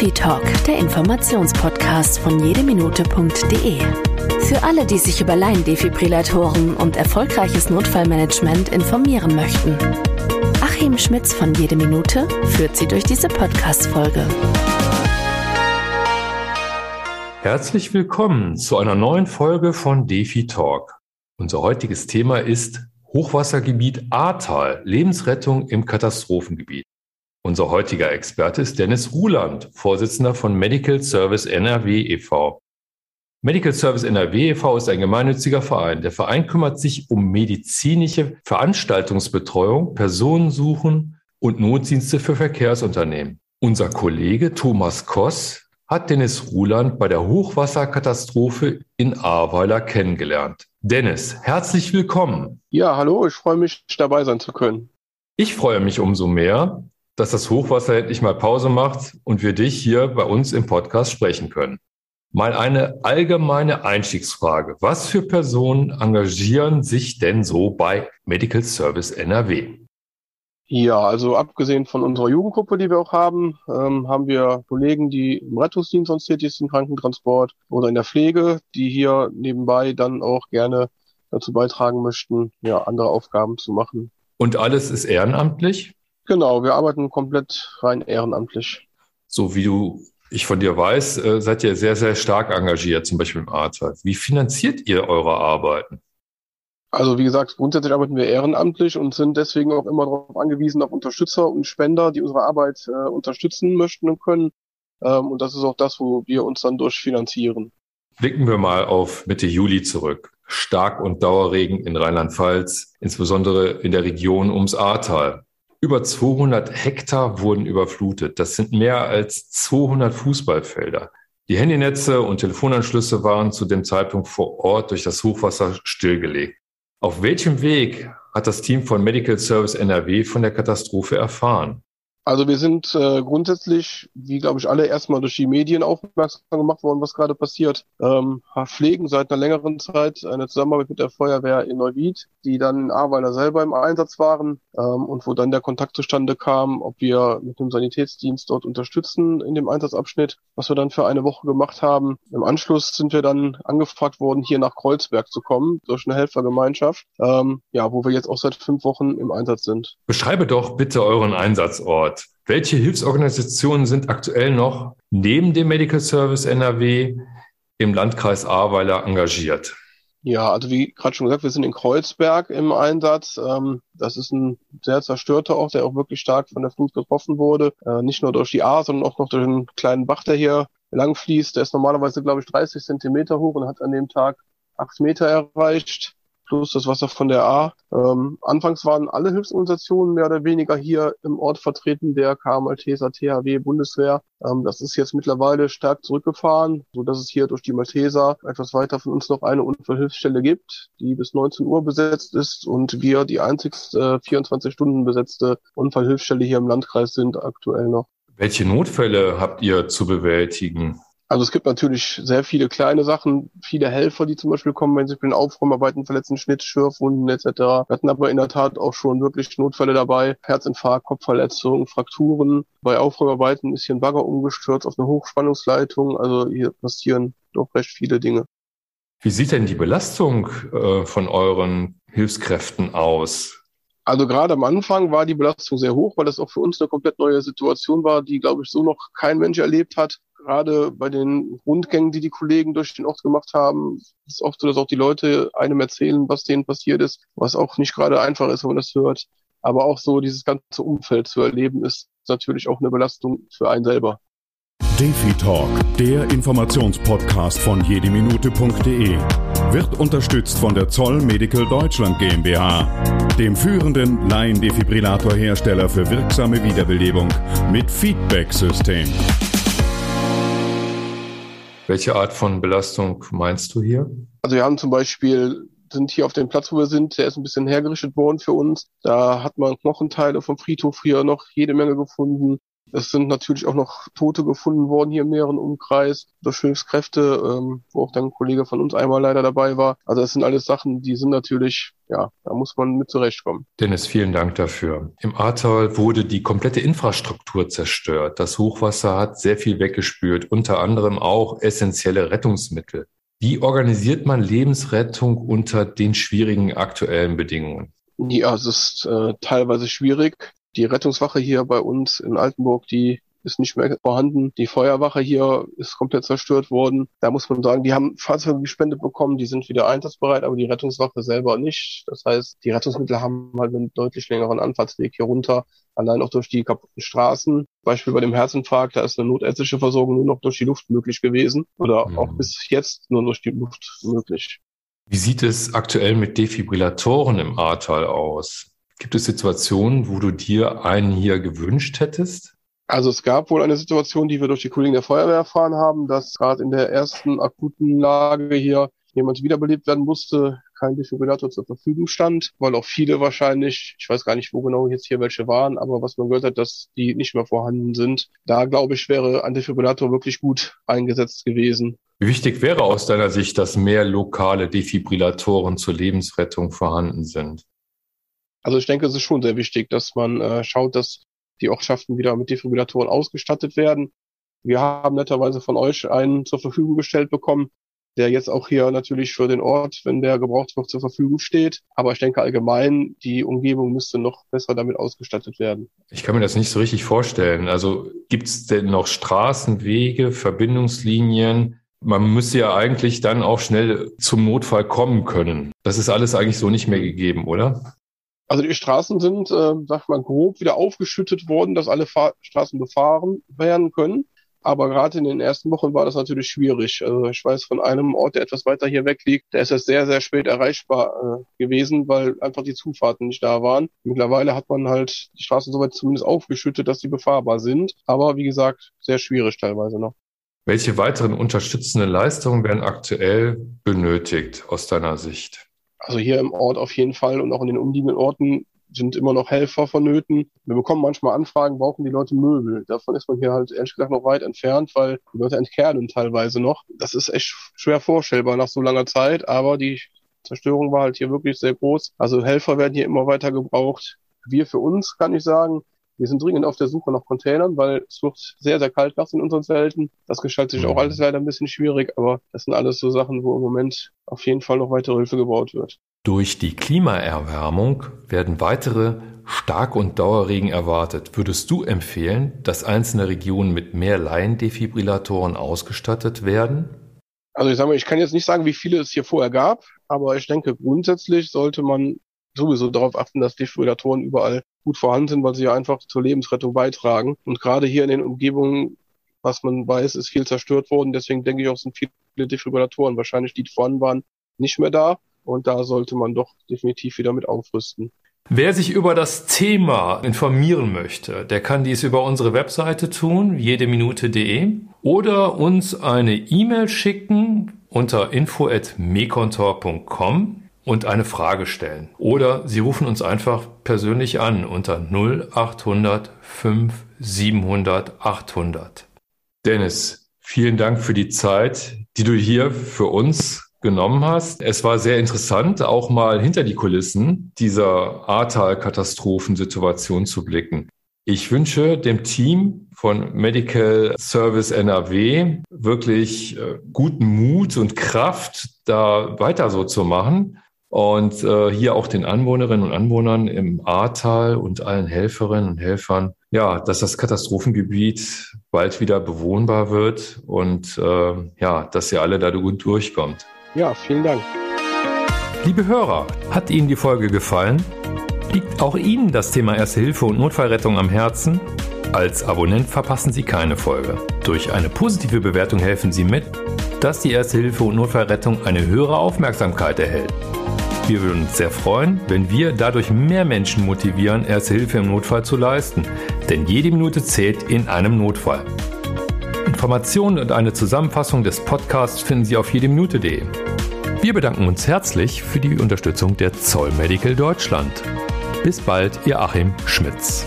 Defi Talk, der Informationspodcast von jedeminute.de. Für alle, die sich über Laiendefibrillatoren und erfolgreiches Notfallmanagement informieren möchten. Achim Schmitz von Jede Minute führt Sie durch diese Podcast-Folge. Herzlich willkommen zu einer neuen Folge von Defi Talk. Unser heutiges Thema ist Hochwassergebiet Ahrtal, Lebensrettung im Katastrophengebiet. Unser heutiger Experte ist Dennis Ruland, Vorsitzender von Medical Service NRW e.V. Medical Service NRW e.V. ist ein gemeinnütziger Verein. Der Verein kümmert sich um medizinische Veranstaltungsbetreuung, Personensuchen und Notdienste für Verkehrsunternehmen. Unser Kollege Thomas Koss hat Dennis Ruland bei der Hochwasserkatastrophe in Ahrweiler kennengelernt. Dennis, herzlich willkommen. Ja, hallo, ich freue mich, dabei sein zu können. Ich freue mich umso mehr, dass das Hochwasser endlich mal Pause macht und wir dich hier bei uns im Podcast sprechen können. Mal eine allgemeine Einstiegsfrage. Was für Personen engagieren sich denn so bei Medical Service NRW? Ja, also abgesehen von unserer Jugendgruppe, die wir auch haben, ähm, haben wir Kollegen, die im Rettungsdienst sonst tätig sind, Krankentransport oder in der Pflege, die hier nebenbei dann auch gerne dazu beitragen möchten, ja, andere Aufgaben zu machen. Und alles ist ehrenamtlich? Genau, wir arbeiten komplett rein ehrenamtlich. So wie du, ich von dir weiß, äh, seid ihr sehr, sehr stark engagiert, zum Beispiel im Ahrtal. Wie finanziert ihr eure Arbeiten? Also wie gesagt, grundsätzlich arbeiten wir ehrenamtlich und sind deswegen auch immer darauf angewiesen, auf Unterstützer und Spender, die unsere Arbeit äh, unterstützen möchten und können. Ähm, und das ist auch das, wo wir uns dann durchfinanzieren. Blicken wir mal auf Mitte Juli zurück. Stark- und Dauerregen in Rheinland-Pfalz, insbesondere in der Region ums Ahrtal. Über 200 Hektar wurden überflutet. Das sind mehr als 200 Fußballfelder. Die Handynetze und Telefonanschlüsse waren zu dem Zeitpunkt vor Ort durch das Hochwasser stillgelegt. Auf welchem Weg hat das Team von Medical Service NRW von der Katastrophe erfahren? Also wir sind äh, grundsätzlich, wie glaube ich alle, erstmal durch die Medien aufmerksam gemacht worden, was gerade passiert. Ähm, pflegen seit einer längeren Zeit eine Zusammenarbeit mit der Feuerwehr in Neuwied, die dann in Ahrweiler selber im Einsatz waren ähm, und wo dann der Kontakt zustande kam, ob wir mit dem Sanitätsdienst dort unterstützen in dem Einsatzabschnitt, was wir dann für eine Woche gemacht haben. Im Anschluss sind wir dann angefragt worden, hier nach Kreuzberg zu kommen durch eine Helfergemeinschaft, ähm, ja, wo wir jetzt auch seit fünf Wochen im Einsatz sind. Beschreibe doch bitte euren Einsatzort. Stichwort. Welche Hilfsorganisationen sind aktuell noch neben dem Medical Service NRW im Landkreis Ahrweiler engagiert? Ja, also wie gerade schon gesagt, wir sind in Kreuzberg im Einsatz. Ähm, das ist ein sehr zerstörter Ort, der auch wirklich stark von der Flut getroffen wurde. Äh, nicht nur durch die Ahr, sondern auch noch durch den kleinen Bach, der hier lang fließt. Der ist normalerweise, glaube ich, 30 Zentimeter hoch und hat an dem Tag acht Meter erreicht plus das Wasser von der A. Ähm, anfangs waren alle Hilfsorganisationen mehr oder weniger hier im Ort vertreten, der K, Malteser, THW, Bundeswehr. Ähm, das ist jetzt mittlerweile stark zurückgefahren, so dass es hier durch die Malteser etwas weiter von uns noch eine Unfallhilfsstelle gibt, die bis 19 Uhr besetzt ist und wir die einzigste äh, 24 Stunden besetzte Unfallhilfsstelle hier im Landkreis sind aktuell noch. Welche Notfälle habt ihr zu bewältigen? Also es gibt natürlich sehr viele kleine Sachen, viele Helfer, die zum Beispiel kommen, wenn sich mit den Aufräumarbeiten verletzen, Schnitt, Schürfwunden etc. Wir hatten aber in der Tat auch schon wirklich Notfälle dabei, Herzinfarkt, Kopfverletzungen, Frakturen. Bei Aufräumarbeiten ist hier ein Bagger umgestürzt auf eine Hochspannungsleitung. Also hier passieren doch recht viele Dinge. Wie sieht denn die Belastung äh, von euren Hilfskräften aus? Also gerade am Anfang war die Belastung sehr hoch, weil das auch für uns eine komplett neue Situation war, die, glaube ich, so noch kein Mensch erlebt hat gerade bei den Rundgängen, die die Kollegen durch den Ort gemacht haben, ist oft so, dass auch die Leute einem erzählen, was denen passiert ist, was auch nicht gerade einfach ist, wenn man das hört. Aber auch so dieses ganze Umfeld zu erleben, ist natürlich auch eine Belastung für einen selber. Defi Talk, der Informationspodcast von jedeminute.de, wird unterstützt von der Zoll Medical Deutschland GmbH, dem führenden Laiendefibrillatorhersteller für wirksame Wiederbelebung mit Feedback-System. Welche Art von Belastung meinst du hier? Also wir haben zum Beispiel sind hier auf dem Platz, wo wir sind, der ist ein bisschen hergerichtet worden für uns. Da hat man Knochenteile vom Friedhof früher noch jede Menge gefunden. Es sind natürlich auch noch Tote gefunden worden hier im näheren Umkreis durch Hilfskräfte, ähm, wo auch dann ein Kollege von uns einmal leider dabei war. Also das sind alles Sachen, die sind natürlich, ja, da muss man mit zurechtkommen. Dennis, vielen Dank dafür. Im Ahrtal wurde die komplette Infrastruktur zerstört. Das Hochwasser hat sehr viel weggespült, unter anderem auch essentielle Rettungsmittel. Wie organisiert man Lebensrettung unter den schwierigen aktuellen Bedingungen? Ja, es ist äh, teilweise schwierig. Die Rettungswache hier bei uns in Altenburg, die ist nicht mehr vorhanden. Die Feuerwache hier ist komplett zerstört worden. Da muss man sagen, die haben Fahrzeuge gespendet bekommen, die sind wieder einsatzbereit, aber die Rettungswache selber nicht. Das heißt, die Rettungsmittel haben halt einen deutlich längeren Anfahrtsweg hier runter, allein auch durch die kaputten Straßen. Beispiel bei dem Herzinfarkt, da ist eine notärztliche Versorgung nur noch durch die Luft möglich gewesen oder mhm. auch bis jetzt nur durch die Luft möglich. Wie sieht es aktuell mit Defibrillatoren im Ahrtal aus? Gibt es Situationen, wo du dir einen hier gewünscht hättest? Also es gab wohl eine Situation, die wir durch die Kollegen der Feuerwehr erfahren haben, dass gerade in der ersten akuten Lage hier jemand wiederbelebt werden musste, kein Defibrillator zur Verfügung stand, weil auch viele wahrscheinlich, ich weiß gar nicht, wo genau jetzt hier welche waren, aber was man gehört hat, dass die nicht mehr vorhanden sind. Da glaube ich, wäre ein Defibrillator wirklich gut eingesetzt gewesen. Wie wichtig wäre aus deiner Sicht, dass mehr lokale Defibrillatoren zur Lebensrettung vorhanden sind? Also ich denke, es ist schon sehr wichtig, dass man äh, schaut, dass die Ortschaften wieder mit Defibrillatoren ausgestattet werden. Wir haben netterweise von euch einen zur Verfügung gestellt bekommen, der jetzt auch hier natürlich für den Ort, wenn der gebraucht wird, zur Verfügung steht. Aber ich denke allgemein, die Umgebung müsste noch besser damit ausgestattet werden. Ich kann mir das nicht so richtig vorstellen. Also gibt es denn noch Straßen, Wege, Verbindungslinien? Man müsste ja eigentlich dann auch schnell zum Notfall kommen können. Das ist alles eigentlich so nicht mehr gegeben, oder? Also die Straßen sind, äh, sag mal, grob wieder aufgeschüttet worden, dass alle Fahr Straßen befahren werden können. Aber gerade in den ersten Wochen war das natürlich schwierig. Also ich weiß von einem Ort, der etwas weiter hier weg liegt, der ist erst sehr, sehr spät erreichbar äh, gewesen, weil einfach die Zufahrten nicht da waren. Mittlerweile hat man halt die Straßen soweit zumindest aufgeschüttet, dass sie befahrbar sind. Aber wie gesagt, sehr schwierig teilweise noch. Welche weiteren unterstützenden Leistungen werden aktuell benötigt aus deiner Sicht? Also hier im Ort auf jeden Fall und auch in den umliegenden Orten sind immer noch Helfer vonnöten. Wir bekommen manchmal Anfragen, brauchen die Leute Möbel. Davon ist man hier halt ehrlich gesagt noch weit entfernt, weil die Leute entkernen teilweise noch. Das ist echt schwer vorstellbar nach so langer Zeit, aber die Zerstörung war halt hier wirklich sehr groß. Also Helfer werden hier immer weiter gebraucht. Wir für uns kann ich sagen, wir sind dringend auf der Suche nach Containern, weil es wird sehr, sehr kalt nachts in unseren Zelten. Das gestaltet sich auch mhm. alles leider ein bisschen schwierig, aber das sind alles so Sachen, wo im Moment auf jeden Fall noch weitere Hilfe gebaut wird. Durch die Klimaerwärmung werden weitere Stark- und Dauerregen erwartet. Würdest du empfehlen, dass einzelne Regionen mit mehr Laiendefibrillatoren ausgestattet werden? Also ich sage mal, ich kann jetzt nicht sagen, wie viele es hier vorher gab, aber ich denke, grundsätzlich sollte man sowieso darauf achten, dass Defibrillatoren überall gut vorhanden sind, weil sie ja einfach zur Lebensrettung beitragen. Und gerade hier in den Umgebungen, was man weiß, ist viel zerstört worden. Deswegen denke ich auch, sind viele Defibrillatoren wahrscheinlich, die vorhanden waren, nicht mehr da. Und da sollte man doch definitiv wieder mit aufrüsten. Wer sich über das Thema informieren möchte, der kann dies über unsere Webseite tun, jedeminute.de, oder uns eine E-Mail schicken unter info@mekontor.com und eine Frage stellen. Oder Sie rufen uns einfach persönlich an unter 0800 5 700 800. Dennis, vielen Dank für die Zeit, die du hier für uns genommen hast. Es war sehr interessant, auch mal hinter die Kulissen dieser Ahrtal-Katastrophensituation zu blicken. Ich wünsche dem Team von Medical Service NRW wirklich äh, guten Mut und Kraft, da weiter so zu machen. Und äh, hier auch den Anwohnerinnen und Anwohnern im Ahrtal und allen Helferinnen und Helfern, ja, dass das Katastrophengebiet bald wieder bewohnbar wird und äh, ja, dass ihr alle da gut durchkommt. Ja, vielen Dank. Liebe Hörer, hat Ihnen die Folge gefallen? Liegt auch Ihnen das Thema Erste Hilfe und Notfallrettung am Herzen? Als Abonnent verpassen Sie keine Folge. Durch eine positive Bewertung helfen Sie mit, dass die Erste Hilfe und Notfallrettung eine höhere Aufmerksamkeit erhält. Wir würden uns sehr freuen, wenn wir dadurch mehr Menschen motivieren, Erste Hilfe im Notfall zu leisten. Denn jede Minute zählt in einem Notfall. Informationen und eine Zusammenfassung des Podcasts finden Sie auf jedeminute.de. Wir bedanken uns herzlich für die Unterstützung der Zoll Medical Deutschland. Bis bald, Ihr Achim Schmitz.